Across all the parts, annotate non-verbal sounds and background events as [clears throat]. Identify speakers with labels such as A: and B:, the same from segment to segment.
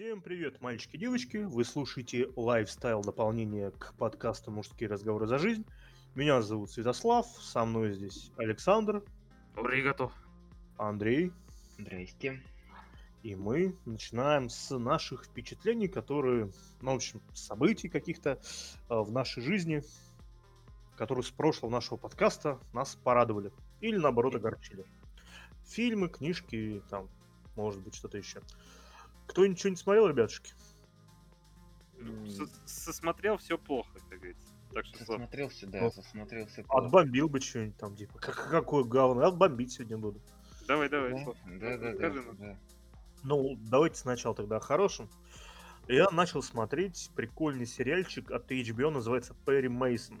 A: Всем привет, мальчики и девочки. Вы слушаете лайфстайл дополнение к подкасту «Мужские разговоры за жизнь». Меня зовут Святослав, со мной здесь Александр,
B: Оригато.
A: Андрей,
C: Здрасте.
A: и мы начинаем с наших впечатлений, которые, ну, в общем, событий каких-то э, в нашей жизни, которые с прошлого нашего подкаста нас порадовали или, наоборот, огорчили. Фильмы, книжки, там, может быть, что-то еще. Кто ничего не смотрел, ребятушки?
B: Сосмотрел все плохо, как говорится. Так что Слав,
C: Засмотрелся, да,
A: Ну,
C: засмотрелся. плохо.
A: Отбомбил бы что-нибудь там, типа, как, какое говно, отбомбить сегодня буду.
B: давай, давай,
C: Да,
B: Слав.
C: да, да.
A: Ну, давайте сначала тогда о хорошем. Я начал смотреть прикольный сериальчик от HBO, называется Перри Мейсон.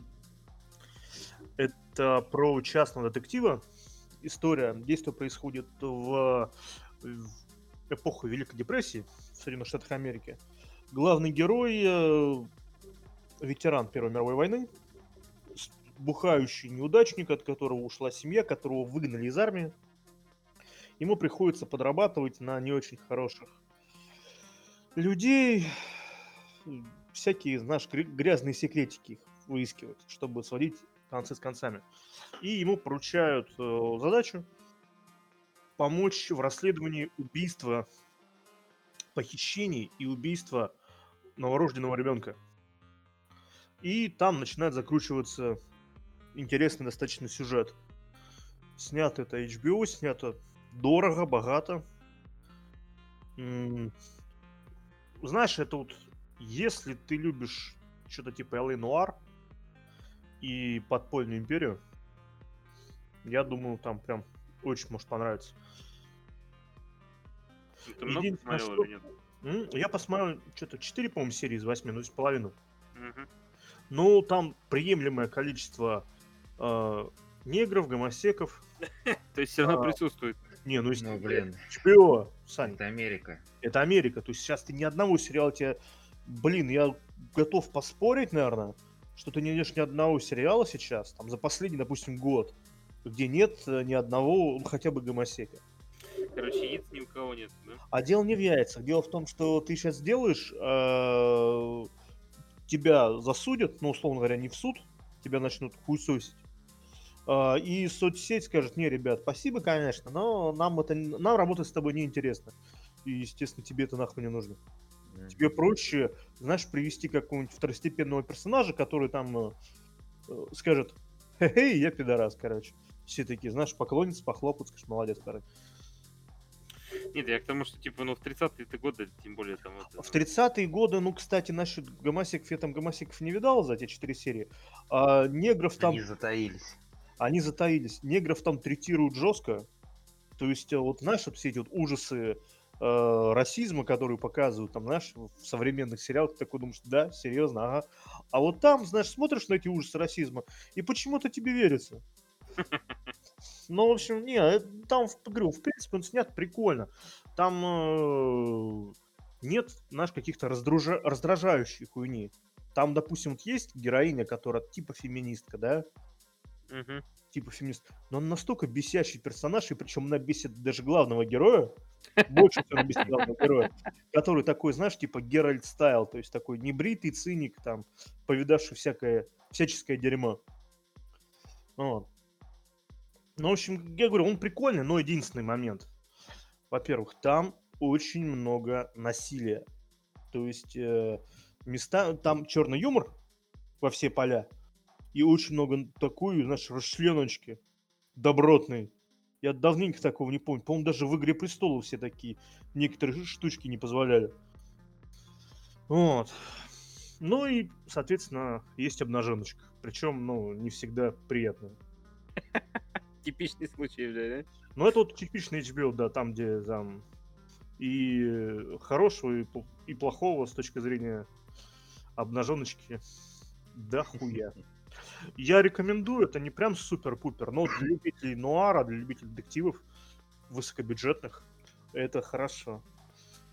A: Это про частного детектива. История, действие происходит в, в эпоху Великой депрессии в Соединенных Штатах Америки. Главный герой э, ветеран Первой мировой войны, бухающий неудачник, от которого ушла семья, которого выгнали из армии. Ему приходится подрабатывать на не очень хороших людей, всякие, знаешь, гря- грязные секретики их выискивать, чтобы сводить концы с концами. И ему поручают э, задачу помочь в расследовании убийства, похищений и убийства новорожденного ребенка. И там начинает закручиваться интересный достаточно сюжет. Снято это HBO, снято дорого, богато. Знаешь, это вот, если ты любишь что-то типа LA Noir и подпольную империю, я думаю, там прям очень может понравиться.
B: Ты много
A: Единственное,
B: смотрел
A: что-
B: или нет?
A: Я посмотрел что-то 4, по-моему, серии из 8, ну, есть половину.
B: Мгм.
A: Ну, там приемлемое количество э, негров, гомосеков. [laughs]
B: То есть все равно
A: А.
B: присутствует.
A: Не, ну,
C: Ну, блин,
A: HBO, Сань,
C: это Америка.
A: это Америка. То есть сейчас ты ни одного сериала тебе... Блин, я готов поспорить, наверное, что ты не найдешь ни одного сериала сейчас, там, за последний, допустим, год, где нет э, ни одного, ну, хотя бы гомосека.
B: Короче, яиц ни у кого нет, да?
A: А дело не в яйцах. Дело в том, что ты сейчас делаешь, э, тебя засудят, ну, условно говоря, не в суд, тебя начнут хуесосить. А, И соцсеть скажет, не, ребят, спасибо, конечно, но нам это нам работать с тобой неинтересно. И, естественно, тебе это нахуй не нужно. Тебе проще, знаешь, привести какого-нибудь второстепенного персонажа, который там э, э, скажет, хе-хей, я пидорас, короче. Все такие, знаешь, поклонятся, похлопают, скажешь, молодец, короче.
B: Нет, я к тому, что типа, ну в 30-е годы, тем более там вот...
A: В 30-е годы, ну, кстати, насчет гомосеков, я там гомосеков не видал за те четыре серии. А негров там,
C: Они затаились.
A: они затаились. Негров там третируют жестко. То есть, э, вот, знаешь, вот все эти вот ужасы э, расизма, которые показывают, там, знаешь, в современных сериалах, ты такой думаешь, да, серьезно, ага. А вот там, знаешь, смотришь на эти ужасы расизма, и почему-то тебе верится. [laughs] Ну, в общем, не, там, в- говорю, в принципе, он снят прикольно. Там э, нет, знаешь, каких-то раздружа- раздражающих хуйни. Там, допустим, вот есть героиня, которая типа феминистка, да,
B: Мгм.
A: типа феминист, но он настолько бесящий персонаж, и причем она бесит даже главного героя, больше, чем она бесит главного героя, который такой, знаешь, типа Геральт Стайл, то есть такой небритый циник, там, повидавший всякое, всяческое дерьмо. Вот. Ну, в общем, я говорю, он прикольный, но единственный момент. Во-первых, там очень много насилия. То есть э, места, там черный юмор во все поля. И очень много такой, знаешь, расчленочки добротной. Я давненько такого не помню. По-моему, даже в «Игре престолов» все такие некоторые штучки не позволяли. Вот. Ну и, соответственно, есть обнаженочка. Причем, ну, не всегда приятная. [laughs]
B: Типичный случай, бля, да?
A: Ну, это вот типичный HBO, да, там, где там и э, хорошего, и, пл- и плохого с точки зрения обнаженочки. Да хуя. [laughs] Я рекомендую, это не прям супер-пупер, но для любителей нуара, для любителей детективов высокобюджетных, это хорошо.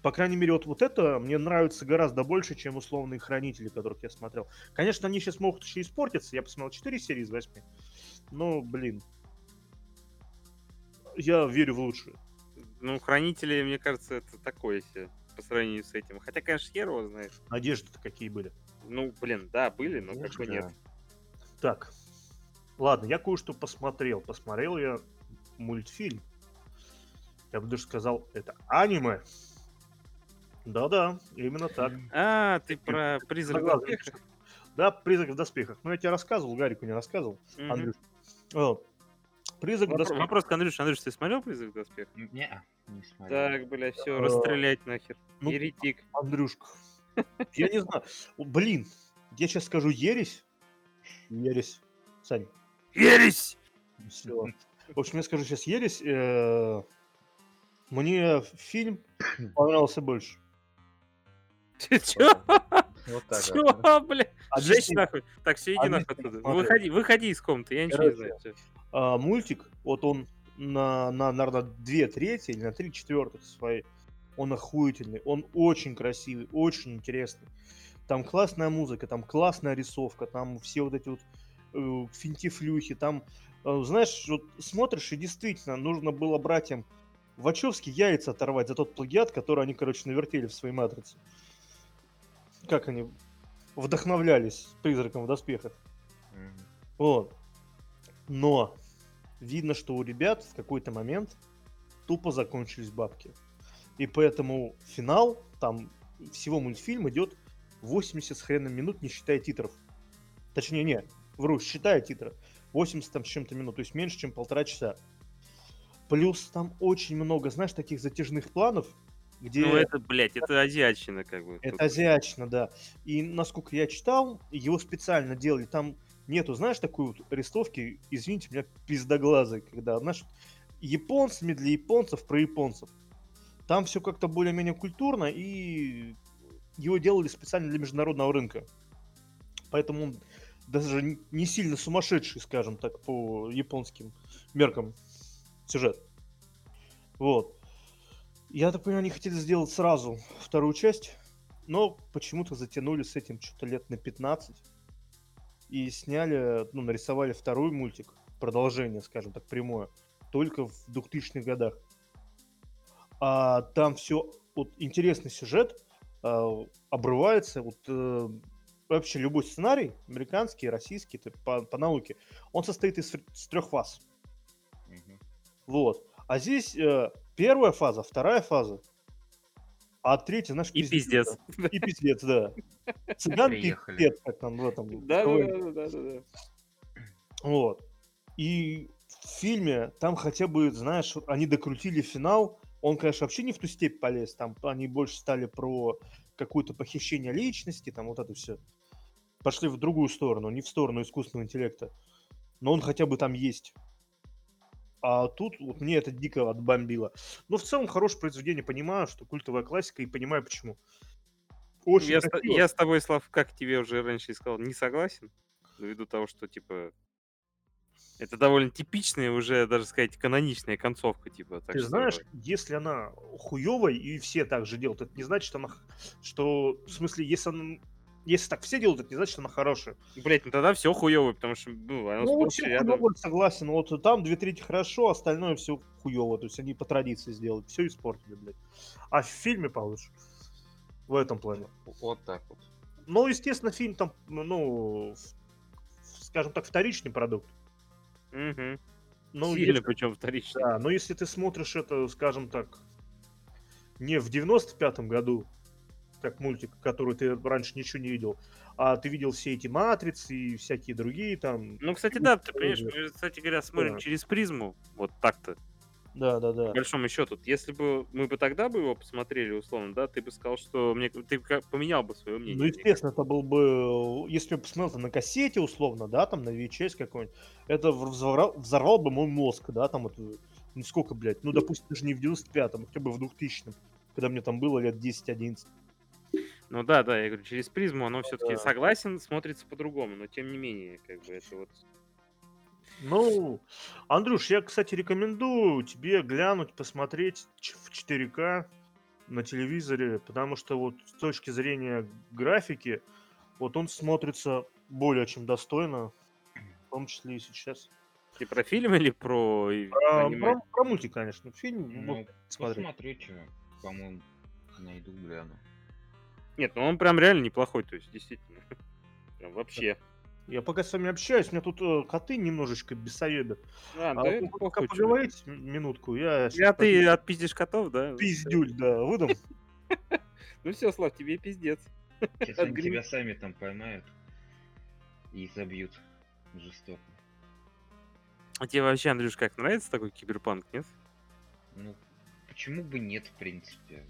A: По крайней мере, вот, вот это мне нравится гораздо больше, чем условные хранители, которых я смотрел. Конечно, они сейчас могут еще испортиться. Я посмотрел 4 серии из 8. Но, блин. Я верю в лучшее.
B: Ну, хранители, мне кажется, это такое себе. по сравнению с этим. Хотя, конечно, хер его знает.
A: Надежды-то какие были.
B: Ну, блин, да, были, но как бы нет.
A: Так, ладно, я кое-что посмотрел. Посмотрел я мультфильм. Я бы даже сказал, это аниме. Да-да, именно так.
B: А, ты про призрак
A: Согласен.
B: доспеха?
A: Да, призрак в доспехах. Ну, я тебе рассказывал, Гарику не рассказывал.
B: Мгм.
A: Андрюш. Вот. Призрак в
B: Вопро-
A: доспехах.
B: Вопрос к Андрюше. Андрюш, ты смотрел призрак доспеха?
C: Не, не смотрел.
B: Так, бля, все,
A: Э,
B: расстрелять нахер.
A: ну,
B: Еретик.
A: Андрюшка. Я не знаю. Блин, я сейчас скажу ересь. Ересь. Сань,
B: Ересь!
A: все. В общем, я скажу сейчас ересь. э, Мне фильм [clears throat] понравился больше.
B: Ты чё?
C: Вот так вот. [laughs]
B: бля?
A: Объясни.
B: Жесть нахуй. Так, все, иди
A: Объясни,
B: нахуй оттуда. Выходи, выходи из комнаты, я ничего не знаю.
A: А, мультик, вот он на, на, наверное, две трети или на три четвертых своей, он охуительный, он очень красивый, очень интересный. Там классная музыка, там классная рисовка, там все вот эти вот э, финтифлюхи, там, э, знаешь, вот смотришь, и действительно нужно было братьям Вачовски яйца оторвать за тот плагиат, который они, короче, навертели в своей матрице. Как они вдохновлялись призраком в доспехах.
C: Мгм.
A: Вот. Но видно, что у ребят в какой-то момент тупо закончились бабки. И поэтому финал, там всего мультфильм идет 80 с хреном минут, не считая титров. Точнее, не, вру, считая титры. 80 там с чем-то минут, то есть меньше, чем полтора часа. Плюс там очень много, знаешь, таких затяжных планов, где...
B: Ну это, блядь, это азиатчина как бы.
A: Это азиатчина, да. И насколько я читал, его специально делали. Там нету, знаешь, такой вот рисовки, извините меня, пиздоглазой, когда, знаешь, японцами для японцев про японцев. Там все как-то более-менее культурно, и его делали специально для международного рынка. Поэтому он даже не сильно сумасшедший, скажем так, по японским меркам сюжет. Вот. Я так понимаю, они хотели сделать сразу вторую часть, но почему-то затянули с этим что-то лет на 15 и сняли, ну, нарисовали второй мультик, продолжение, скажем так, прямое, только в 2000-х годах. А там все, вот интересный сюжет а, обрывается, вот э, вообще любой сценарий, американский, российский, то по, по науке, он состоит из, из трех фаз.
C: Мгм.
A: Вот. А здесь э, первая фаза, вторая фаза, а третья, знаешь,
B: И пиздец.
A: да. И пиздец, да. Цыган
C: Приехали.
A: пиздец, как там в этом.
B: Да, да, да, да, да, да.
A: Вот. И в фильме там хотя бы, знаешь, они докрутили финал. Он, конечно, вообще не в ту степь полез. Там они больше стали про какое-то похищение личности, там вот это все. Пошли в другую сторону, не в сторону искусственного интеллекта. Но он хотя бы там есть. А тут вот мне это дико отбомбило. Но в целом хорошее произведение, понимаю, что культовая классика, и понимаю почему. Очень
B: Я, с- я с тобой, Слав, как тебе уже раньше и сказал, не согласен. Ввиду того, что, типа, это довольно типичная, уже даже сказать, каноничная концовка, типа. Так
A: Ты
B: что-
A: знаешь, если она хуевая, и все так же делают, это не значит, что она... Что, в смысле, если она... Если так все делают, это не значит, что она хорошая.
B: Блять, ну тогда все хуево, потому что, ну, оно
A: Ну,
B: рядом.
A: согласен. Вот там две трети хорошо, остальное все хуево. То есть они по традиции сделали, все испортили, блядь. А в фильме получше. В этом плане.
C: Вот так вот.
A: Ну, естественно, фильм там, ну, скажем так, вторичный продукт.
B: Мгм.
A: Ну,
B: Сильно
A: если-
B: причем вторично.
A: Да, но если ты смотришь это, скажем так, не в 95-м году, как мультик, который ты раньше ничего не видел, а ты видел все эти матрицы и всякие другие там.
B: Ну, кстати, да, ты понимаешь, мы, кстати говоря, смотрим
A: Да.
B: через призму, вот так-то,
A: Да, да, да.
B: по большому счету. Если бы мы бы тогда бы его посмотрели, условно, да, ты бы сказал, что мне ты поменял бы свое мнение.
A: Ну,
B: мне кажется.
A: естественно, это был бы, если бы посмотрел на кассете, условно, да, там на VHS какой-нибудь, это взорвал, взорвал бы мой мозг, да, там вот, ну сколько, блядь, ну, допустим, даже не в 95-м, хотя бы в 2000-м, когда мне там было лет 10-11.
B: Ну да, да, я говорю, через призму оно все-таки
A: Да.
B: согласен, смотрится по-другому, но тем не менее, как бы это вот.
A: Ну, Андрюш, я, кстати, рекомендую тебе глянуть, посмотреть в 4К на телевизоре, потому что вот с точки зрения графики, вот он смотрится более чем достойно, в том числе и сейчас.
B: Ты про фильм или про,
A: Про, про- про мультик, конечно, фильм,
C: Ну,
A: вот, смотри.
C: посмотрите, по-моему, Найду, гляну.
B: Нет, ну он прям реально неплохой, то есть, действительно. [laughs] Прям вообще.
A: Я пока с вами общаюсь, у меня тут э, коты немножечко бессоебят.
B: А,
A: А
B: да
A: вы пока м- минутку, я...
B: Я ты
A: пойду
B: отпиздишь котов, да?
A: Пиздюль, да, выдам. [laughs]
B: Ну все, Слав, тебе пиздец. [laughs]
C: Сейчас они тебя сами там поймают и забьют жестоко.
B: А тебе вообще, Андрюш, как нравится такой киберпанк, нет?
C: Ну, почему бы нет, в принципе?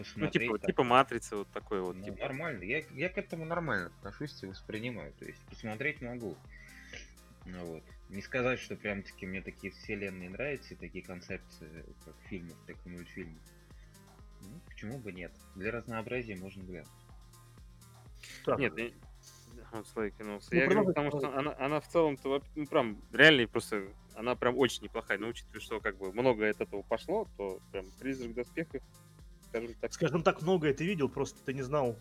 B: Ну,
C: Посмотреть
B: типа,
C: так.
B: типа матрица вот такой вот,
C: Ну,
B: типа.
C: нормально. Я, я к этому нормально отношусь и воспринимаю. То есть посмотреть могу. Ну вот. Не сказать, что прям таки мне такие вселенные нравятся, и такие концепции, как фильмов, так и мультфильмов. Ну, почему бы нет? Для разнообразия можно глянуть.
A: Так,
B: Нет, я... Вот Славик кинулся.
A: Ну,
B: я говорю, потому что она, она в целом-то, ну, прям, реально просто, она прям очень неплохая. Но учитывая, что как бы много от этого пошло, то прям призрак в доспехах, скажем так.
A: Скажем так, многое ты видел, просто ты не знал,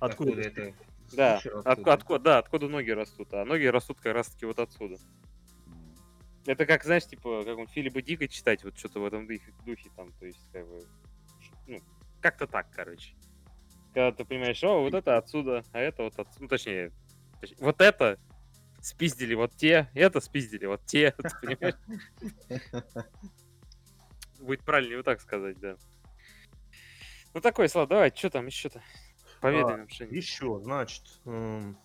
A: откуда,
C: Откуда
A: это.
B: Да,
C: откуда?
B: откуда, да, откуда ноги растут. А ноги растут как раз таки вот отсюда. Это как, знаешь, типа, как он Филиппа Дика читать, вот что-то в этом духе, духе там, то есть, как бы, ну, как-то так, короче. Когда ты понимаешь, о, вот это отсюда, а это вот отсюда, ну, точнее, точ- вот это спиздили вот те, это спиздили вот те, [laughs] ты понимаешь? [laughs] Будет правильнее вот так сказать, да. Ну, такой, Слав, давай, что там еще-то? Поведай
A: А,
B: нам что-нибудь.
A: Еще, значит, эм,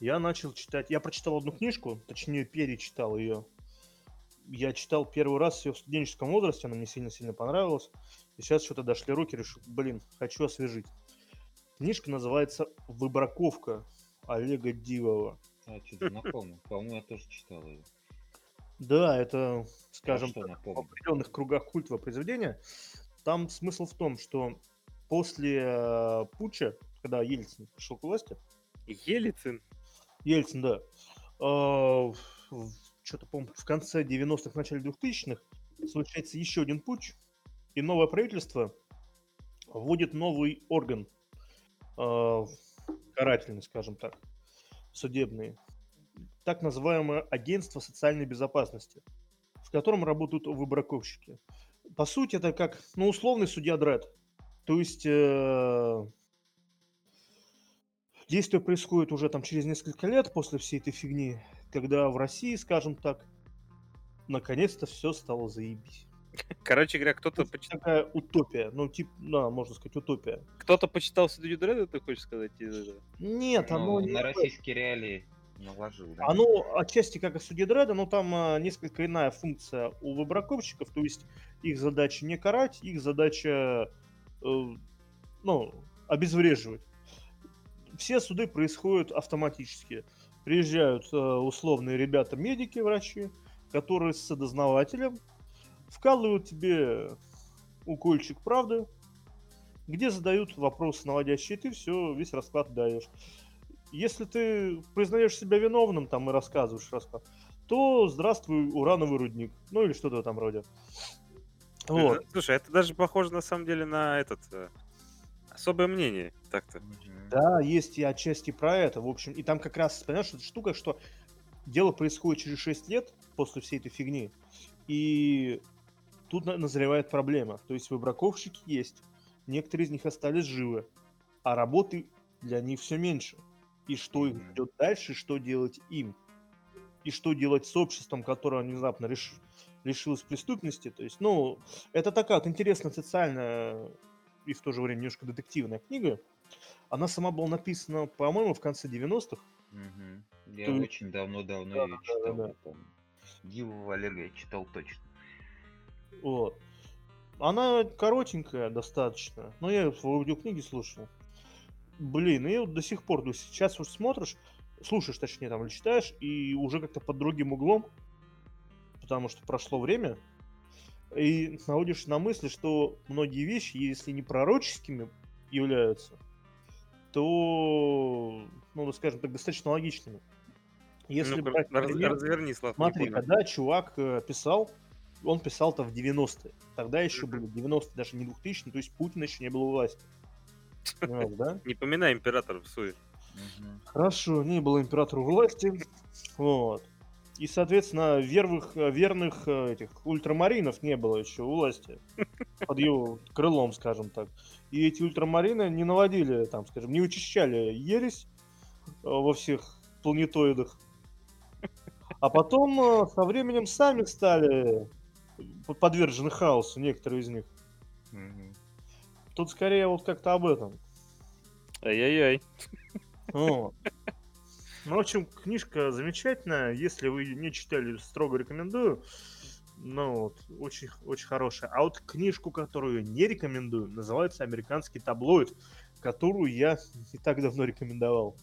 A: я начал читать, я прочитал одну книжку, точнее перечитал ее. Я читал первый раз ее в студенческом возрасте, она мне сильно-сильно понравилась. И сейчас что-то дошли руки, решил, блин, хочу освежить. Книжка называется «Выбраковка» Олега Дивова.
C: А, что-то знакомо. По-моему, я тоже читал ее.
A: Да, это,
C: А
A: скажем
C: что
A: так, в
C: напомню?
A: определенных кругах культового произведения. Там смысл в том, что после э, путча, когда Ельцин пришел к власти,
B: Елицин.
A: Ельцин, да, что-то, по в конце 90-х, начале 2000-х случается еще один путч, и новое правительство вводит новый орган, э, карательный, скажем так, судебный, так называемое агентство социальной безопасности, в котором работают выбраковщики. По сути, это как, ну, условный судья Дред. То есть э, действие происходит уже там через несколько лет после всей этой фигни, когда в России, скажем так, наконец-то все стало заебись.
B: Короче говоря, кто-то
A: Это
B: почитал,
A: такая утопия, ну, типа, да, можно сказать, утопия.
B: кто-то почитал Судью Дреда, ты хочешь сказать? из этого?
A: Нет, оно
C: Ну,
A: не
C: на российские реалии наложил, да?
A: Оно отчасти как и суде Дреда, но там а, несколько иная функция у выбраковщиков, то есть их задача не карать, их задача, э, ну, обезвреживать. Все суды происходят автоматически. Приезжают э, условные ребята-медики, врачи, которые с дознавателем вкалывают тебе укольчик правды, где задают вопросы наводящие, ты все, весь расклад даешь. Если ты признаешь себя виновным там и рассказываешь расклад, то здравствуй, урановый рудник. Ну или что-то в этом роде. Вот.
B: Э, Слушай, это даже похоже на самом деле на этот э, особое мнение. Так-то.
A: Да, есть и отчасти про это. В общем, и там как раз, понимаешь, эта штука, что дело происходит через 6 лет после всей этой фигни. И тут на- назревает проблема. То есть выбраковщики есть. Некоторые из них остались живы. А работы для них все меньше. И что их ждет дальше, что делать им. И что делать с обществом, которое внезапно реш- лишилось преступности. То есть, ну, это такая вот интересная социальная и в то же время немножко детективная книга. Она сама была написана, по-моему, в конце 90-х.
C: Мгм. Я
A: То
C: очень давно-давно
A: Да,
C: ее
A: да, да,
C: читал,
A: да.
C: я помню. Диву Олега я читал точно.
A: Вот. Она коротенькая достаточно, но я в аудиокниги слушал. Блин, и вот до сих пор, то есть сейчас уж смотришь, слушаешь, точнее, там, или читаешь, и уже как-то под другим углом, потому что прошло время, и наводишь на мысли, что многие вещи, если не пророческими являются, то, ну, скажем так, достаточно логичными. Если
B: Ну-ка,
A: брать,
B: раз-
A: например,
B: разверни, Слав,
A: Смотри, когда чувак э, писал, он писал-то в 90-е. Тогда еще были 90-е, даже не 2000 то есть Путин еще не был у власти. Понимаешь, да? [laughs]
B: Не поминай императора в суе.
A: Хорошо, не было императора у власти. Вот. И, соответственно, верных, верных э, этих ультрамаринов не было еще у власти. [laughs] Под его крылом, скажем так. И эти ультрамарины не наводили, там, скажем, не учащали ересь э, во всех планетоидах. А потом э, со временем сами стали подвержены хаосу, некоторые из них. Тут скорее вот как-то об этом.
B: Ай-яй-яй.
A: Ну, в общем, книжка замечательная. Если вы не читали, строго рекомендую. Ну, вот, очень, очень хорошая. А вот книжку, которую не рекомендую, называется «Американский таблоид», которую я не так давно рекомендовал.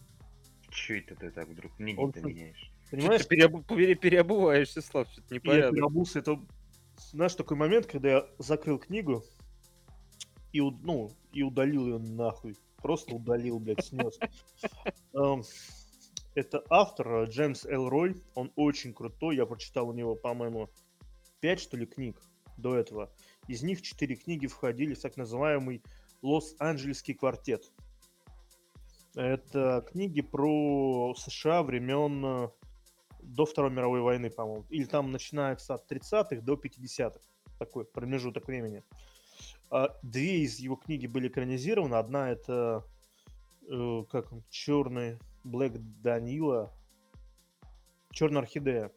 C: Чё это ты так вдруг книги-то меняешь?
A: Понимаешь?
B: Ты переобу- пере- переобуваешься, Слав, что-то
A: И я переобулся. Это, знаешь, такой момент, когда я закрыл книгу и, у- ну, и удалил ее нахуй. Просто удалил, блядь, снес. Это автор э, Джеймс Элрой. Он очень крутой. Я прочитал у него, по-моему, 5, что ли, книг до этого. Из них 4 книги входили в так называемый Лос-Анджелесский квартет. Это книги про США времен э, до Второй мировой войны, по-моему. Или там начинается от 30-х до 50-х. Такой промежуток времени. А, Две из его книги были экранизированы. Одна это э, как он, черный Блэк Данила. Черная орхидея.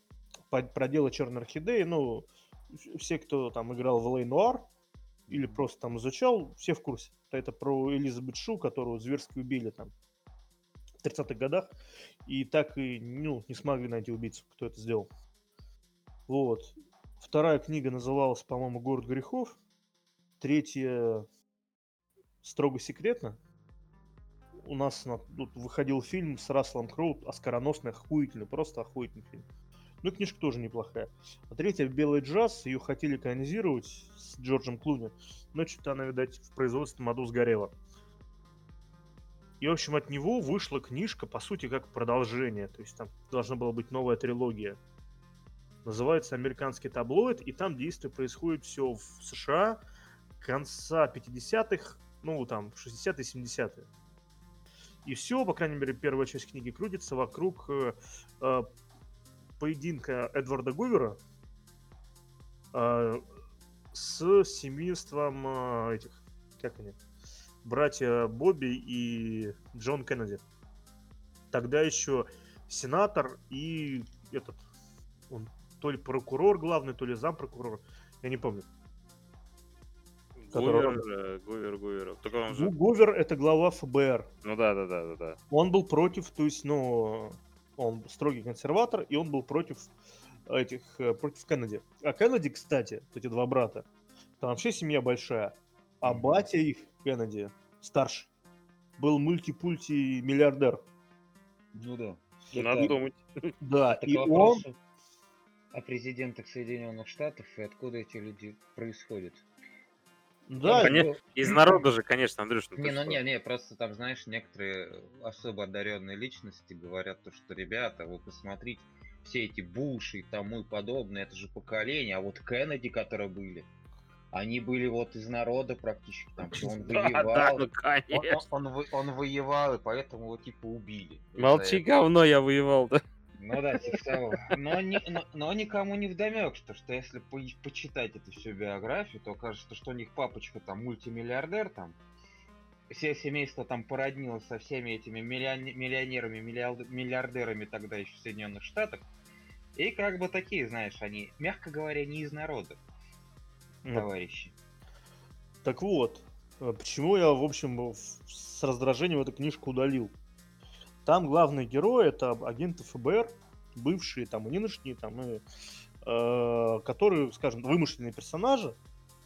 A: Про дело черной орхидеи. Ну, все, кто там играл в Лей Нуар или просто там изучал, все в курсе. Это про Элизабет Шу, которую зверски убили там в 30-х годах. И так и ну, не смогли найти убийцу, кто это сделал. Вот. Вторая книга называлась, по-моему, «Город грехов». Третья «Строго секретно». У нас на- тут выходил фильм с Расселом Кроу, оскароносный, охуительный, просто охуительный фильм. Ну, и книжка тоже неплохая. А третья «Белый джаз», ее хотели канонизировать с Джорджем Клуни, но что-то она, видать, в производственном аду сгорела. И, в общем, от него вышла книжка, по сути, как продолжение. То есть там должна была быть новая трилогия. Называется «Американский таблоид», и там действие происходит все в США конца 50-х, ну, там, 60-е, 70-е. И все, по крайней мере, первая часть книги крутится вокруг э, э, поединка Эдварда Гувера э, с семейством э, этих, как они, братья Бобби и Джон Кеннеди. Тогда еще сенатор и этот, он то ли прокурор главный, то ли зампрокурор, я не помню.
B: Гувер, э, Гувер, Гувер. Только он же...
A: Гу- Гувер это глава ФБР.
B: Ну да, да, да, да, да.
A: Он был против, то есть, ну, он строгий консерватор, и он был против этих, э, против Кеннеди. А Кеннеди, кстати, эти два брата, там вообще семья большая. А батя их, Кеннеди, старший, был мультипульти миллиардер.
C: Ну да.
B: Надо
C: Это-
B: думать.
A: Да,
C: это
A: и
C: к
A: он,
C: о президентах Соединенных Штатов и откуда эти люди происходят.
A: Да,
B: Понятно. Из народа же, конечно, Андрюш, ну
C: Не, ну
B: что?
C: не, не, просто там, знаешь, некоторые особо одаренные личности говорят то, что ребята, вы посмотрите, все эти Буши и тому и подобное, это же поколение, а вот Кеннеди, которые были, они были вот из народа практически, там, что он [laughs]
B: Да, да,
C: воевал,
B: ну
C: он,
B: конечно.
C: он- он вы- он воевал, и поэтому его типа убили.
B: Молчи, говно, я воевал, да?
C: Ну да, типа того. Но, ни- но, но никому не вдомек, что, что если по- почитать эту всю биографию, то окажется, что у них папочка там мультимиллиардер, там все семейство там породнилось со всеми этими миллион- миллионерами, миллиард- миллиардерами тогда еще в Соединенных Штатах. И как бы такие, знаешь, они, мягко говоря, не из народа,
A: ну,
C: товарищи.
A: Так вот, э, почему я, в общем, с раздражением эту книжку удалил. Там главный герой это агенты ФБР, бывшие там и нынешние, там, и, э, которые, скажем, вымышленные персонажи,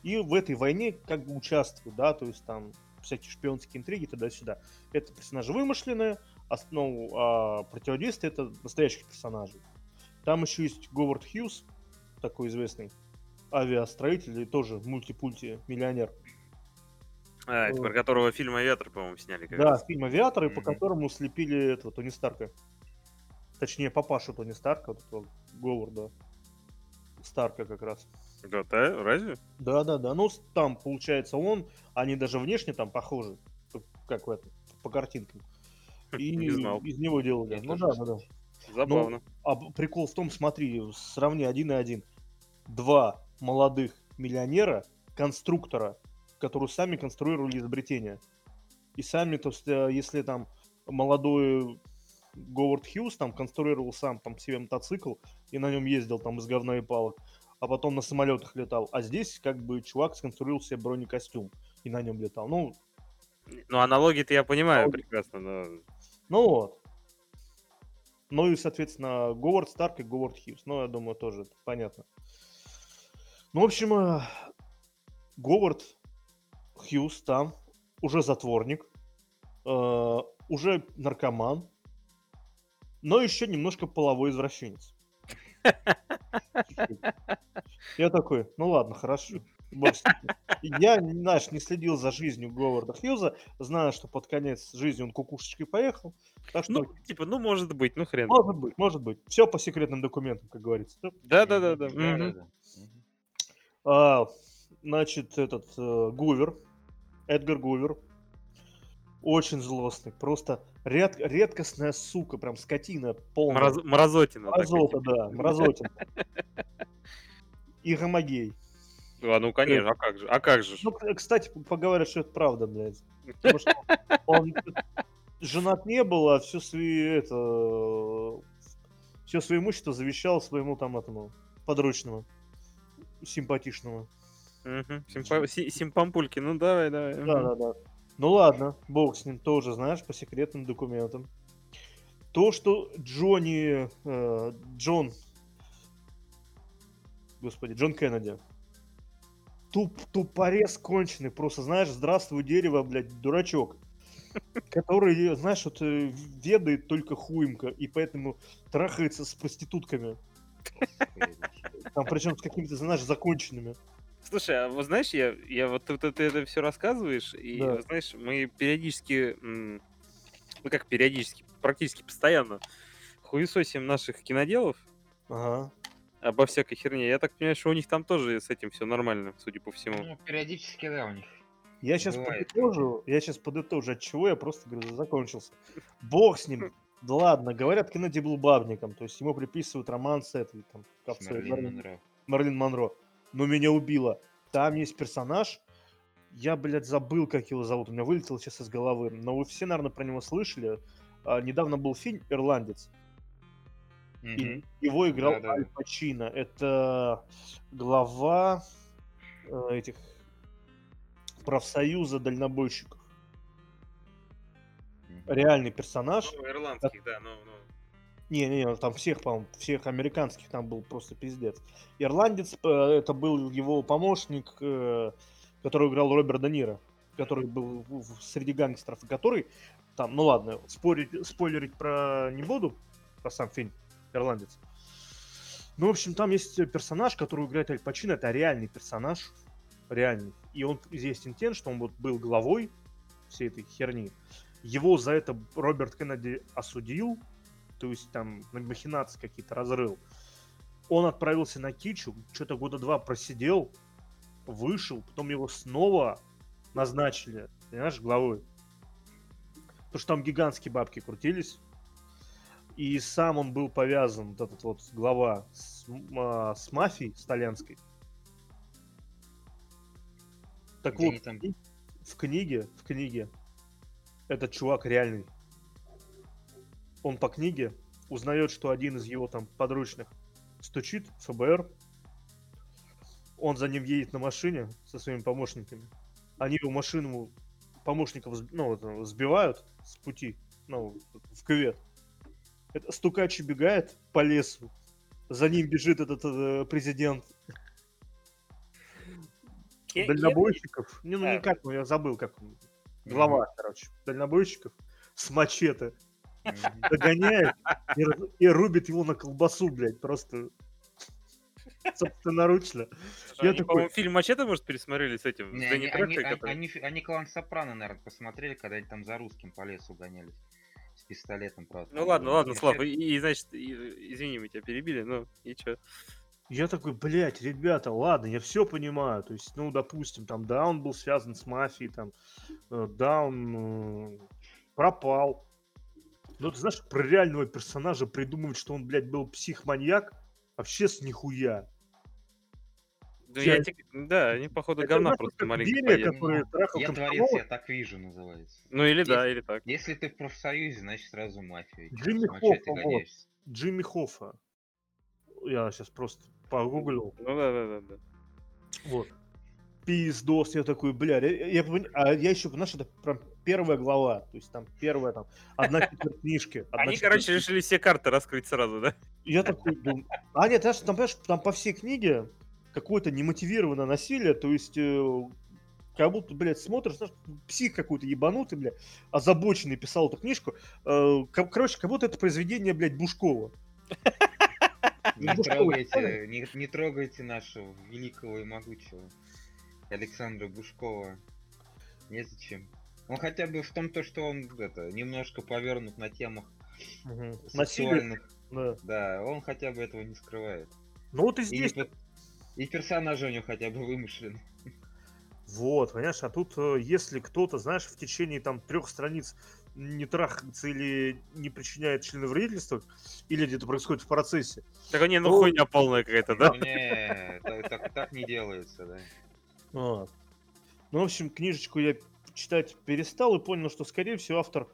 A: и в этой войне как бы участвуют, да, то есть там всякие шпионские интриги туда-сюда. Это персонажи вымышленные, ос- ну, а противодействие это настоящих персонажей. Там еще есть Говард Хьюз, такой известный авиастроитель и тоже мультипульти миллионер.
B: А, это про которого фильм «Авиатор», по-моему, сняли. как
A: Да,
B: раз.
A: фильм «Авиатор», и по
C: Мгм.
A: которому слепили этого Тони Старка. Точнее, папашу Тони Старка, вот этого Говарда Старка как раз.
B: Да, да, разве?
A: Да-да-да, ну с- там, получается, он, они даже внешне там похожи, как- в этом, по картинкам. [laughs] И
B: Не знал.
A: из него делали.
C: Я
A: Ну да, да, да.
C: кстати.
B: Забавно.
A: А б- прикол в том, смотри, сравни один и один. Два молодых миллионера, конструктора, которые сами конструировали изобретения. И сами, то есть, э, если там молодой Говард Хьюз там конструировал сам там себе мотоцикл и на нем ездил там из говна и палок, а потом на самолетах летал. А здесь как бы чувак сконструировал себе бронекостюм и на нем летал. Ну,
B: Ну, аналогии-то я понимаю
A: Аналогии.
B: прекрасно, но...
A: ну вот. Ну и, соответственно, Говард Старк и Говард Хьюз. Ну, я думаю, тоже понятно. Ну, в общем, э, Говард Хьюз там уже затворник, э, уже наркоман, но еще немножко половой извращенец. [laughs] Я такой, ну ладно, хорошо. Я, знаешь, не следил за жизнью Говарда Хьюза, знаю, что под конец жизни он кукушечкой поехал. Так что,
B: Ну, типа, ну, может быть, ну, хрен.
A: может быть, может быть. Все по секретным документам, как говорится. да?
C: Да-да-да. Мгм.
A: А, значит, этот э, Гувер, Эдгар Гувер, очень злостный, просто ред- редкостная сука, прям скотина полная.
B: Мороз- Морозотина.
A: Мразота,
B: типа.
A: да, мразотин. И гомогей.
B: А, ну, конечно, а как же? А как же?
A: Ну, кстати, поговорят, что это правда, блядь. Потому что он женат не был, а все свои, это, все свое имущество завещал своему там этому подручному, симпатичному.
B: Симпа- си- Симпампульки, ну, давай, давай.
A: Да, да, да. Ну ладно, бог с ним. Тоже, знаешь, по секретным документам. То, что Джонни, э, Джон, господи, Джон Кеннеди, туп, тупорез конченый, просто, знаешь, здравствуй, дерево, блядь, дурачок, [laughs] который, знаешь, вот э, ведает только хуемка, и поэтому трахается с проститутками, там, причем с какими-то, знаешь, законченными.
B: Слушай, а вот знаешь, я, я вот ты, ты- ты это все рассказываешь, и
A: Да.
B: знаешь, мы периодически, ну как периодически, практически постоянно хуесосим наших киноделов
A: Ага.
B: обо всякой херне. Я так понимаю, что у них там тоже с этим все нормально, судя по всему.
C: Ну, периодически, да, у них.
A: Я сейчас
C: Бывает.
A: подытожу, я сейчас подытожу, от чего я просто говорю, закончился. Бог с ним. [laughs] Да ладно, говорят, Кеннеди был бабником, то есть ему приписывают роман с этой, там,
C: Мерлин, Монро.
A: Мерлин Монро. Но меня убило. Там есть персонаж, я, блядь, забыл, как его зовут, у меня вылетело сейчас из головы, но вы все, наверное, про него слышали. А, недавно был фильм «Ирландец», и
C: Мгм.
A: его играл
C: Да-да-да.
A: Аль Пачино. Это глава э, этих профсоюза дальнобойщиков.
C: Мгм.
A: Реальный персонаж.
B: Ну, ирландских, да, ну, ну.
A: Не-не, там всех, по-моему, всех американских там был просто пиздец. Ирландец, э, это был его помощник, э, который играл Роберт Де Ниро, который был среди гангстеров, который там, ну ладно, спорить, спойлерить про не буду, про сам фильм Ирландец. Ну, в общем, там есть персонаж, который играет Аль Пачино, это реальный персонаж, реальный. И он известен тем, что он вот был главой всей этой херни. Его за это Роберт Кеннеди осудил, то есть там на махинации какие-то разрыл. Он отправился на Кичу, что-то года два просидел, вышел, потом его снова назначили, понимаешь, главой. Потому что там гигантские бабки крутились. И сам он был повязан, вот этот вот глава, с, а, с мафией с итальянской. Так
C: Где
A: вот,
C: там-
A: в книге, в книге, этот чувак реальный. Он по книге узнает, что один из его там подручных стучит в ФБР. Он за ним едет на машине со своими помощниками. Они его машину помощников ну, вот, сбивают с пути, ну, в кювет. Это стукач убегает по лесу. За ним бежит этот э, президент дальнобойщиков. Не, ну никак, ну я забыл, как он. Глава, короче, дальнобойщиков с мачете. Догоняет и, и рубит его на колбасу, блядь, просто собственноручно.
B: Слушай,
A: Я
B: они,
A: такой-
B: по-моему, фильм «Мачете», может, пересмотрели с этим?
C: Не, они, они, они,
B: который-
C: они фи- они клан Сопрано, наверное, посмотрели, когда они там за русским по лесу гонялись. С пистолетом, правда.
B: Ну ладно, ладно. Слав, и, и, значит, и- извини, мы тебя перебили, ну и чё?
A: Я такой, блядь, ребята, ладно, я все понимаю. То есть, ну, допустим, там, да, он был связан с мафией, там, э, да, он э, пропал. Ну, ты знаешь, про реального персонажа придумывать, что он, блядь, был психманьяк, вообще с нихуя.
B: Ну,
A: Я-
B: я те- Да, они, походу,
A: Это,
B: говна просто
A: как
B: маленько
A: Берия, который трахал
C: Я творец,
A: комсомола.
C: я так вижу, называется.
B: Ну, или да,
C: Если-
B: или так.
C: Если ты в профсоюзе, значит сразу мафия.
A: Джимми
C: а ты
A: Хоффа, вот. Джимми Хоффа. Я сейчас просто погуглил.
B: Ну, да, да, да, да.
A: Вот. Пиздос, я такой, бля, я, я а я еще, знаешь, это прям первая глава, то есть там первая там, одна четверть книжки. одна
B: Они,
A: четверть
B: короче, решили все карты раскрыть сразу, да?
A: Я такой думаю... А нет, знаешь, там, понимаешь, там по всей книге какое-то немотивированное насилие, то есть э, как будто, блядь, смотришь, знаешь, псих какой-то ебанутый, блядь, озабоченный писал эту книжку. Э, ко- короче, как будто это произведение, блядь, Бушкова.
C: Не трогайте, не, не трогайте нашего великого и могучего Александра Бушкова. Незачем. Он хотя бы в том, то, что он это, немножко повернут на темах
A: Насилие,
C: сексуальных.
A: да.
C: Да, он хотя бы этого не скрывает.
A: Ну вот и
C: И,
A: здесь,
C: пе- и персонажи у него хотя бы вымышлены.
A: вот, понимаешь, а тут, э, если кто-то, знаешь, в течение там трех страниц не трахается или не причиняет членовредительства, или где-то происходит в процессе,
B: Так, не, ну
A: Ну,
B: хуйня полная какая-то, да?
C: Ну, Не, так, так- так не делается, да.
A: Вот. Ну, в общем, книжечку я читать перестал и понял, что, скорее всего, автор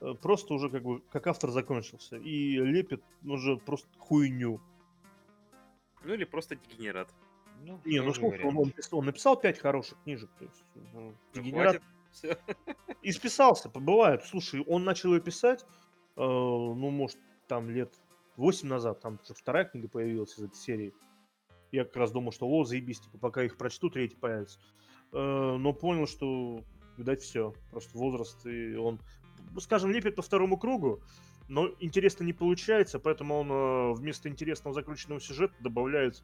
A: э, просто уже как бы, как автор закончился. И лепит уже просто хуйню.
B: Ну, или просто дегенерат.
C: Ну,
A: Не, ну сколько, он, он он написал пять хороших книжек. То есть, ну,
B: Ну,
A: дегенерат
B: хватит. [laughs]
A: И списался, побывает. Слушай, он начал ее писать, э, ну, может, там лет 8 назад, там уже вторая книга появилась из этой серии. Я как раз думал, что, о, заебись, типа, пока их прочту, третий появится. Э, но понял, что, видать, все. Просто возраст, и он, скажем, лепит по второму кругу, но интересно не получается, поэтому он э, вместо интересного закрученного сюжета добавляет...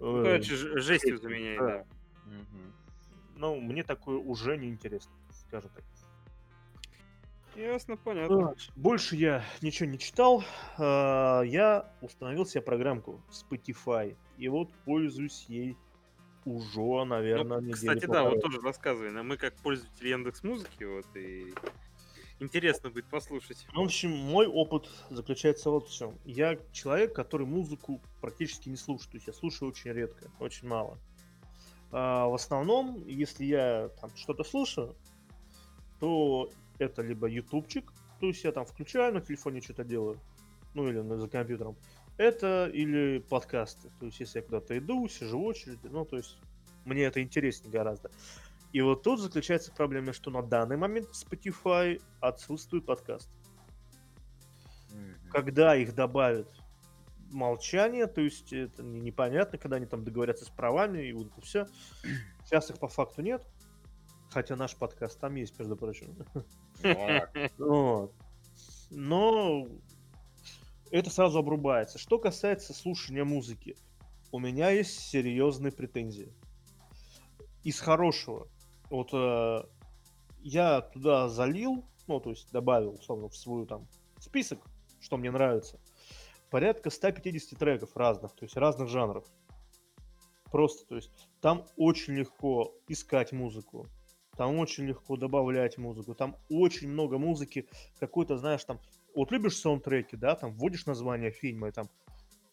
A: э,
B: Ну, короче, жестью заменяет,
A: да.
B: да.
C: Мгм.
A: ну, мне такое уже не интересно, скажем так.
B: Ясно, понятно.
A: Больше я ничего не читал. Я установил себе программку Spotify. И вот пользуюсь ей уже, наверное,
B: Ну, кстати, да, вот тоже рассказывай. нам. Мы как пользователи Яндекс Музыки, вот, и интересно будет послушать.
A: Ну, в общем, мой опыт заключается вот в чем. Я человек, который музыку практически не слушает. То есть я слушаю очень редко, очень мало. А, в основном, если я там что-то слушаю, то это либо ютубчик, то есть я там включаю на телефоне что-то делаю, ну или за компьютером. Это или подкасты. То есть если я куда-то иду, сижу в очереди, ну то есть мне это интереснее гораздо. И вот тут заключается проблема, что на данный момент в Spotify отсутствует подкаст. Когда их добавят молчание, то есть это не- непонятно, когда они там договорятся с правами и вот это все. [clears throat] Сейчас их по факту нет. Хотя наш подкаст там есть, между прочим. [laughs] Вот. Но это сразу обрубается. Что касается слушания музыки, у меня есть серьезные претензии. Из хорошего. Вот э, я туда залил, ну, то есть добавил, условно, в свой там список, что мне нравится, порядка 150 треков разных, то есть разных жанров. Просто, то есть там очень легко искать музыку, там очень легко добавлять музыку, там очень много музыки, какой-то, знаешь, там, вот любишь саундтреки, да, там вводишь название фильма, и там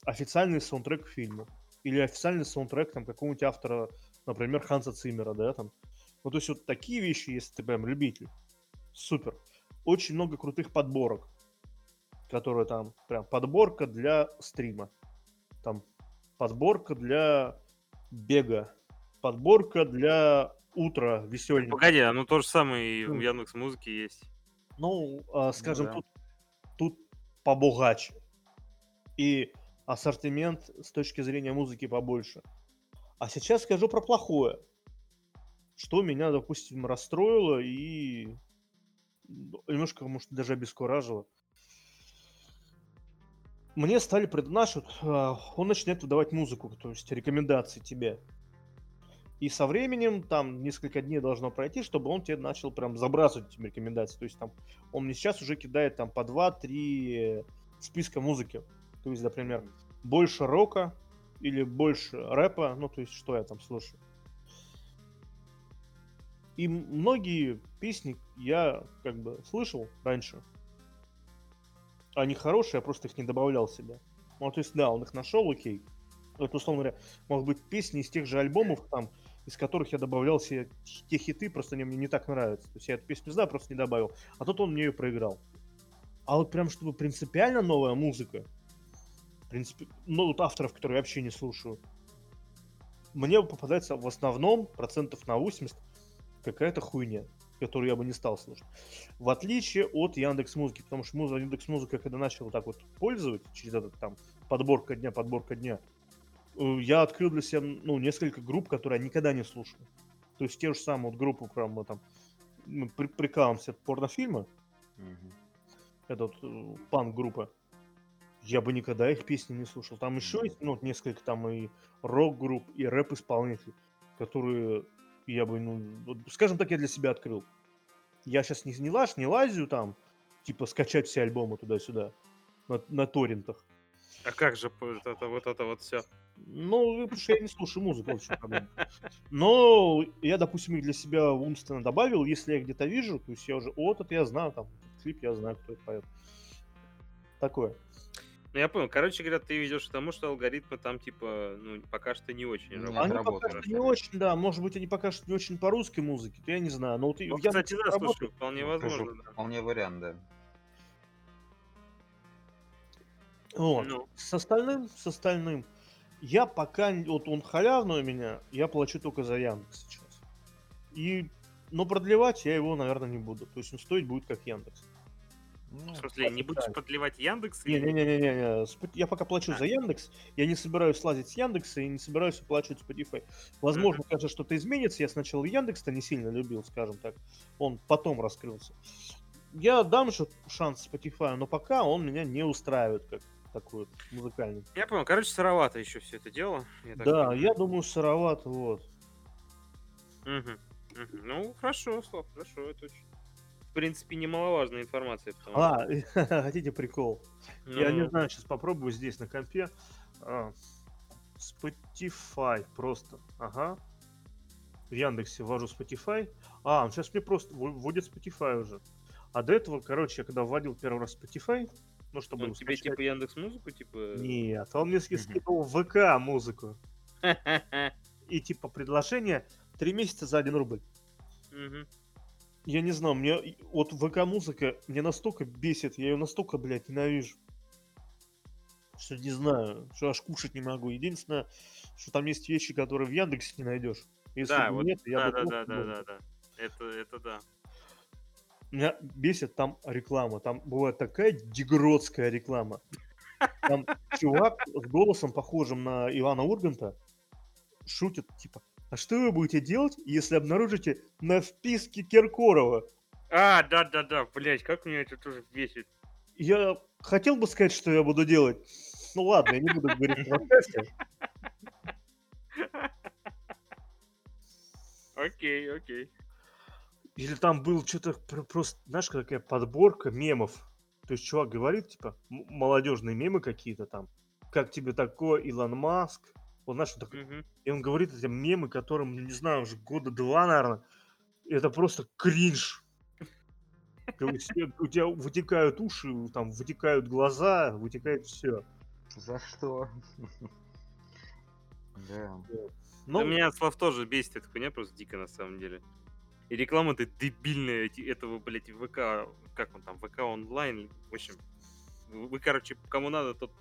A: официальный саундтрек к фильму, или официальный саундтрек там какого-нибудь автора, например, Ханса Циммера, да, там. Ну, то есть вот такие вещи, если ты прям любитель, супер. Очень много крутых подборок, которые там прям подборка для стрима, там подборка для бега, подборка для утра веселенького.
B: Погоди, оно то же самое и в
A: Ну.
B: Яндекс Музыке есть.
A: Ну, а, скажем,
B: да.
A: тут побогаче. И ассортимент с точки зрения музыки побольше. А сейчас скажу про плохое. Что меня, допустим, расстроило и немножко, может, даже обескуражило. Мне стали преднашивать, он начинает выдавать музыку, то есть рекомендации тебе. И со временем, там, несколько дней должно пройти, чтобы он тебе начал прям забрасывать этими рекомендации. То есть там он мне сейчас уже кидает там по 2-3 списка музыки. То есть, например, больше рока или больше рэпа, ну, то есть, что я там слушаю. И многие песни я как бы слышал раньше. Они хорошие, я просто их не добавлял себе. Ну, то есть, да, он их нашел, окей. Это, условно говоря, может быть, песни из тех же альбомов, там, из которых я добавлял себе те хиты, просто они мне не так нравятся. То есть я эту песню знаю, просто не добавил. А тут он мне ее проиграл. А вот прям, чтобы принципиально новая музыка, принципе, ну, вот авторов, которые я вообще не слушаю, мне попадается в основном процентов на 80 какая-то хуйня, которую я бы не стал слушать. В отличие от Яндекс Музыки, потому что Яндекс Музыка, когда начал вот так вот пользовать, через этот там подборка дня, подборка дня, я открыл для себя, ну, несколько групп, которые я никогда не слушал. То есть те же самые вот группы, прям мы там мы при, прикалываемся от порнофильма,
C: Мгм.
A: это вот э, панк-группа, я бы никогда их песни не слушал. Там еще есть, ну, вот несколько там и рок-групп, и рэп-исполнителей, которые я бы, ну, вот, скажем так, я для себя открыл. Я сейчас не, не лаж, не лазю там, типа скачать все альбомы туда-сюда на, на торрентах.
B: А как же вот это вот, это вот все?
A: Ну, потому что я не слушаю музыку, вот в проблема. Но я, допустим, их для себя умственно добавил, если я где-то вижу, то есть я уже, вот это я знаю, там, клип я знаю, кто это поет. Такое.
B: Ну, я понял. Короче говоря, ты ведешь к тому, что алгоритмы там, типа, ну, пока что не очень
C: Не
B: работают.
A: Они пока что не очень, да, может быть, они пока что не очень по русской музыке, то я не знаю. Но вот
B: Ну,
A: Яндексе
B: кстати, да,
A: работает.
B: слушай, вполне
C: Ну,
B: возможно, да.
C: Вполне вариант, да.
A: Вот.
B: Ну.
A: С остальным, с остальным, я пока, вот он халявный у меня, я плачу только за Яндекс сейчас. И, но продлевать я его, наверное, не буду. То есть он стоить будет как Яндекс.
C: Ну,
B: В смысле, не будешь продлевать Яндекс?
A: Не-не-не-не, я пока плачу
B: А.
A: за Яндекс, я не собираюсь слазить с Яндекса и не собираюсь оплачивать Spotify. Возможно, конечно, что-то изменится. Я сначала Яндекс-то не сильно любил, скажем так. Он потом раскрылся. Я дам еще шанс Spotify, но пока он меня не устраивает как такой вот музыкальный.
B: Я понял. Короче, сыровато еще все это дело. я так
A: Да,
B: понимаю.
A: я думаю, сыровато, вот.
B: Мгм, мгм. Ну, хорошо, Слав, хорошо. Это очень, в принципе, немаловажная информация. потому
A: А, [laughs] хотите прикол?
B: что-
A: Я не
B: Ну,
A: знаю, сейчас попробую здесь на компе. А, Spotify просто. Ага. В Яндексе ввожу Spotify. А, он сейчас мне просто вводит Spotify уже. А до этого, короче, я когда вводил первый раз Spotify, ну, чтобы
B: Он тебе
A: скачать-
B: типа Яндекс Музыку, типа.
A: Нет, он мне скидывал в ВК музыку. [laughs] И типа предложение три месяца за один рубль.
B: Мгм.
A: Я не знаю, мне вот ВК музыка мне настолько бесит, я ее настолько, блядь, ненавижу. Что не знаю, что аж кушать не могу. Единственное, что там есть вещи, которые в Яндексе не найдешь. Если
B: Да, вот,
A: нет, я
B: да, да, да, да, да, да. Это, это да.
A: Меня бесит там реклама. Там бывает такая дегродская реклама. Там чувак с голосом, похожим на Ивана Урганта, шутит, типа, а что вы будете делать, если обнаружите на вписке Киркорова?
B: А, да, да, да, блять, как меня это тоже бесит.
A: Я хотел бы сказать, что я буду делать. Ну ладно, я не буду говорить в подкасте. [laughs]
B: Окей, окей.
A: Или там был что-то просто, знаешь, какая подборка мемов. То есть чувак говорит, типа, молодежные мемы какие-то там. Как тебе такое, Илон Маск? Вот знаешь, вот такой-
B: Мгм.
A: и он говорит эти мемы, которым, не знаю, уже года два, наверное. Это просто кринж. У тебя вытекают уши, там вытекают глаза, вытекает все.
C: За что? [laughs] Да.
A: Ну,
B: Да меня Слав тоже бесит эта хуйня просто дико на самом деле. И реклама-то дебильная эти- этого, блядь, ВК, как он там, ВК онлайн, в общем, вы, короче, кому надо, тот,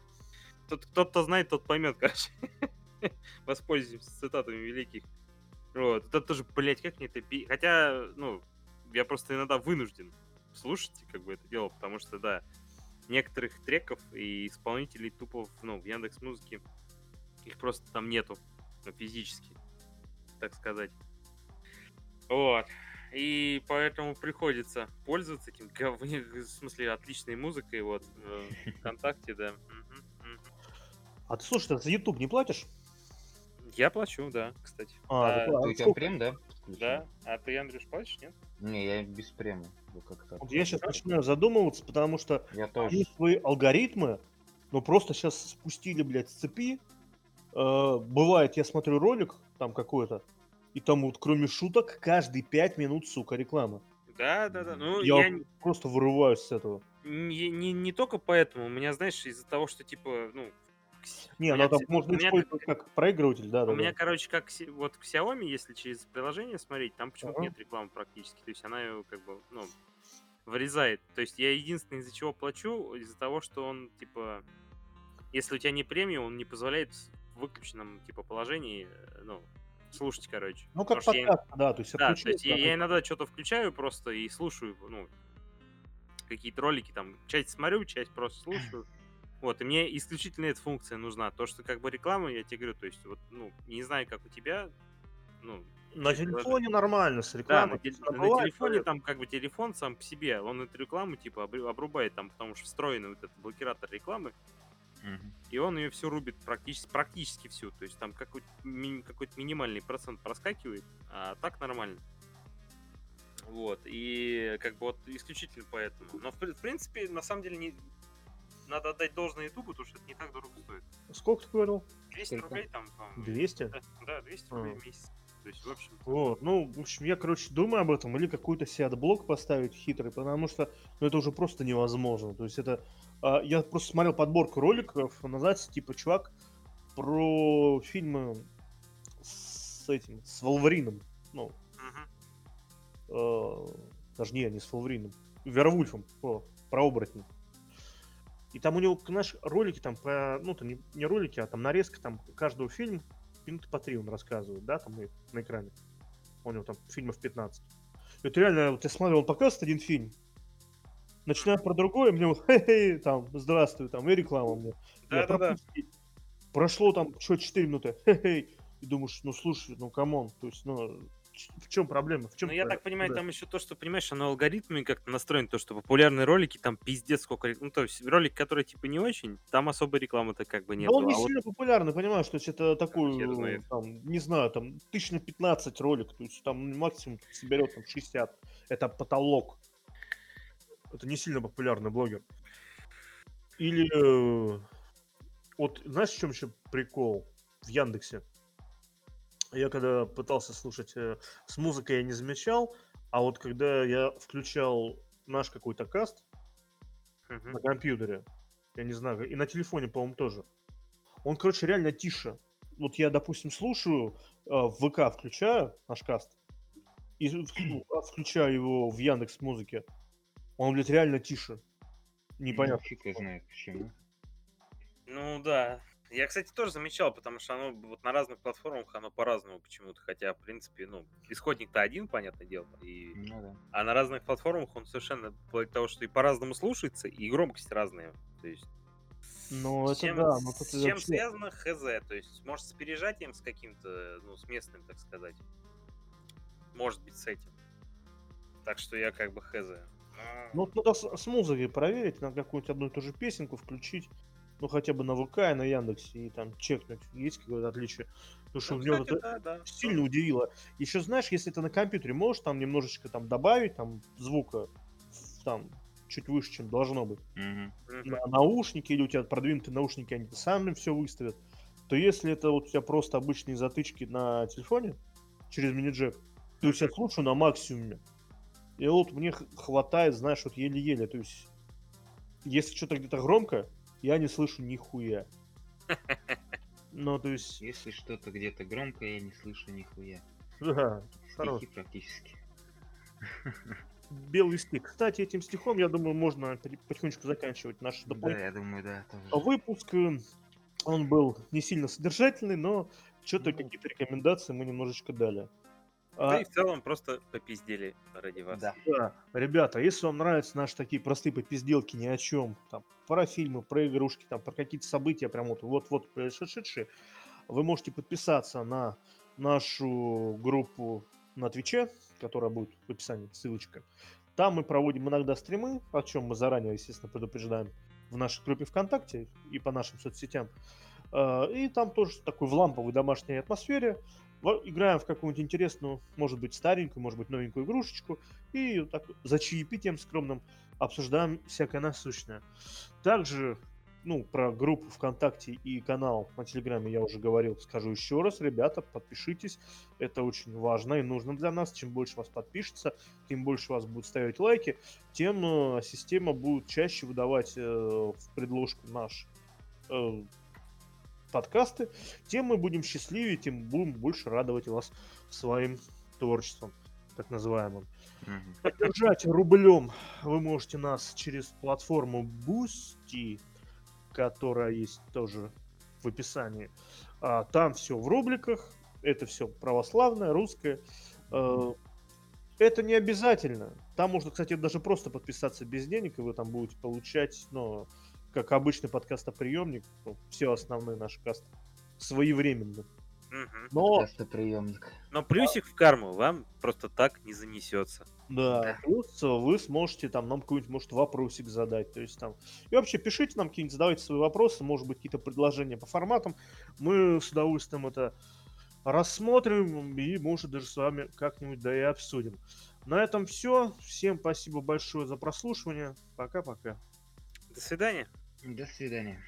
B: тот, тот, кто знает, тот поймет, [laughs] короче. Воспользуемся цитатами великих. Вот, это тоже, блядь, как мне это. Хотя, ну, я просто иногда вынужден слушать, как бы, это дело, потому что, да, некоторых треков и исполнителей тупо, ну, в Яндекс Музыке их просто там нету, ну, физически, так сказать. Вот. И поэтому приходится пользоваться этим в смысле, отличной музыкой, вот, в [laughs] ВКонтакте, да.
A: А ты слушай, ты за YouTube не платишь?
B: Я плачу, да, кстати.
A: А, так ладно.
C: Ты у тебя
A: сколько?
C: прем, да?
B: Да. А ты, Андрюш, платишь, нет?
C: Не, я без према. Вот
A: я сейчас начинаю задумываться, потому что
C: Я тоже.
A: они свои алгоритмы, ну просто сейчас спустили, блядь, с цепи. Э, бывает, я смотрю ролик там какой-то, и там вот кроме шуток каждые пять минут, сука, реклама.
B: Да, да, да. Ну,
A: Я
B: я,
A: просто вырываюсь с этого.
B: не, не, не только поэтому, у меня, знаешь, из-за того, что, типа, ну,
A: Не,
B: у
A: ну там можно
B: у меня,
A: использовать как проигрыватель, да,
B: у
A: да,
B: меня,
A: да.
B: короче, как вот в Xiaomi, если через приложение смотреть, там почему-то
A: Ага.
B: нет рекламы практически. То есть она ее как бы, ну, вырезает. То есть я единственное, из-за чего плачу, из-за того, что он, типа, если у тебя не премиум, он не позволяет в выключенном, типа, положении, э, ну, слушать, короче.
A: Ну, как
B: Потому что я-
A: подкаст, да, то есть
B: Да, то есть я,
A: да,
B: я иногда что-то включаю просто и слушаю, ну, какие-то ролики там, часть смотрю, часть просто слушаю. Вот, и мне исключительно эта функция нужна. То, что как бы реклама, я тебе говорю, то есть вот, ну, не знаю, как у тебя, ну,
A: На телефоне нормально, с
B: Да,
A: рекламой.
B: на, тел-
A: конечно,
B: на
A: бывает,
B: телефоне там как бы телефон сам по себе, он эту рекламу типа обру- обрубает там, потому что встроенный вот этот блокиратор рекламы, И он ее всю рубит практически, практически всю. То есть там какой-то, ми- какой-то минимальный процент проскакивает, а так нормально. Вот, и как бы вот исключительно поэтому. Но в, в принципе, на самом деле, не... надо отдать должное Ютубу, потому что это не так дорого стоит.
A: Сколько ты говорил?
B: 200
C: Сколько?
B: рублей там, по-моему.
A: 200?
B: Да, Да, 200 рублей
A: А.
B: в месяц. То есть, в общем,
A: Вот, ну, в общем, я, короче, думаю об этом, или какой-то себе adblock поставить хитрый, потому что, ну, это уже просто невозможно. То есть это, я просто смотрел подборку роликов, называется, типа, чувак про фильмы с этим, с Волварином, ну,
B: мгм.
A: э, даже не, не с Волварином, Вервульфом, о, про оборотня. И там у него, знаешь, ролики там про, ну, там не, не ролики, а там нарезка там каждого фильма, минуты по три он рассказывает, да, там на экране. У него там фильмов 15. И вот реально, вот я смотрел, он показывает один фильм, начинаю про другое, мне вот, [laughs] хе-хе, там, здравствуй, там, и реклама мне. Я
B: Да-да-да.
A: пропустить. Прошло там, что, 4 минуты, [laughs] хе-хе, и думаешь, ну, слушай, ну, come on, то есть, ну, в чем проблема? В чем
B: Ну, я так понимаю,
A: да.
B: там еще то, что, понимаешь, оно алгоритмами как-то настроено, то, что популярные ролики, там пиздец сколько... Ну, то есть ролик, который, типа, не очень, там особой рекламы-то как бы нет.
A: Да он не
B: а вот
A: сильно популярный, понимаешь, то есть это такой, там, не знаю, там, тысяч на 15 ролик, то есть там максимум соберет там 60. Это потолок. Это не сильно популярный блогер. Или, э, вот, знаешь, в чем еще прикол в Яндексе? Я когда пытался слушать э, с музыкой, я не замечал, а вот когда я включал наш какой-то каст,
B: Мгм.
A: на компьютере. Я не знаю, и на телефоне, по-моему, тоже. Он, короче, реально тише. Вот я, допустим, слушаю, э, в ВК включаю наш каст, и включаю его в Яндекс Музыке. Он, блядь, реально тише. Непонятно.
C: Фиг его знает почему.
B: Ну, да. Я, кстати, тоже замечал, потому что оно вот на разных платформах оно по-разному почему-то. Хотя, в принципе, ну, исходник-то один, понятное дело. И...
C: Ну да.
B: А на разных платформах он совершенно, вплоть того, что и по-разному слушается, и громкость разная. То есть
A: Ну,
B: с
A: это
B: чем,
A: да, но
B: с
A: тут
B: чем
A: вообще-
B: связано хз? То есть, может, с пережатием с каким-то, ну, с местным, так сказать. Может быть, с этим. Так что я как бы хз.
A: Ну, надо с, с музыкой проверить, на какую-нибудь одну и ту же песенку включить, ну, хотя бы на ВК и на Яндексе, и там чекнуть, есть какое-то отличие. Потому что
B: ну,
A: вот
B: кстати,
A: это
B: да, да.
A: сильно удивило. Еще знаешь, если ты на компьютере можешь там немножечко там добавить там звука, там, чуть выше, чем должно быть.
C: Мгм.
A: на наушники, или у тебя продвинутые наушники, они сами все выставят, то если это вот у тебя просто обычные затычки на телефоне через мини-джек, то я себя слушаю на максимуме. И вот мне хватает, знаешь, вот еле-еле. То есть, если что-то где-то громко, я не слышу нихуя. [laughs] Ну, то есть,
C: Если что-то где-то громко, я не слышу нихуя.
A: да, хорош.
C: Стихи практически.
A: белый стих. Кстати, этим стихом, я думаю, можно потихонечку заканчивать наш
C: Да,
A: дополнительный
C: я думаю, да, тоже.
A: выпуск. Он был не сильно содержательный, но что-то
C: Ну.
A: какие-то рекомендации мы немножечко дали.
B: Да
A: А,
B: и в целом просто попиздели ради вас.
C: Да.
A: Да, ребята, если вам нравятся наши такие простые попизделки ни о чем, там, про фильмы, про игрушки, там, про какие-то события, прям вот, вот-вот происшедшие, вы можете подписаться на нашу группу на Твиче, которая будет в описании, ссылочка. Там мы проводим иногда стримы, о чем мы заранее, естественно, предупреждаем в нашей группе ВКонтакте и по нашим соцсетям. А, И там тоже такой в ламповой домашней атмосфере. Играем в какую-нибудь интересную, может быть, старенькую, может быть, новенькую игрушечку. И так за чаепитием скромным обсуждаем всякое насущное. Также ну, про группу ВКонтакте и канал на Телеграме я уже говорил, скажу еще раз, ребята, подпишитесь, это очень важно и нужно для нас, чем больше вас подпишется, тем больше вас будут ставить лайки, тем э, система будет чаще выдавать э, в предложку наш э, подкасты, тем мы будем счастливее, тем будем больше радовать вас своим творчеством, так называемым.
C: Мгм.
A: Поддержать рублем вы можете нас через платформу Boosty, которая есть тоже в описании. А, там все в рубриках, это все православное, русское. Э, Это не обязательно. Там можно, кстати, даже просто подписаться без денег, и вы там будете получать, ну, как обычный подкастоприемник, все основные наши касты своевременно. Но
C: Кастоприемник.
B: Но плюсик в карму вам просто так не занесется.
A: Да,
C: Да.
A: плюс вы сможете там нам какой-нибудь, может, вопросик задать. То есть там. И вообще пишите нам какие-нибудь, задавайте свои вопросы, может быть, какие-то предложения по форматам. Мы с удовольствием это рассмотрим и, может, даже с вами как-нибудь да и обсудим. На этом все. Всем спасибо большое за прослушивание. Пока-пока.
B: До свидания.
C: До свидания.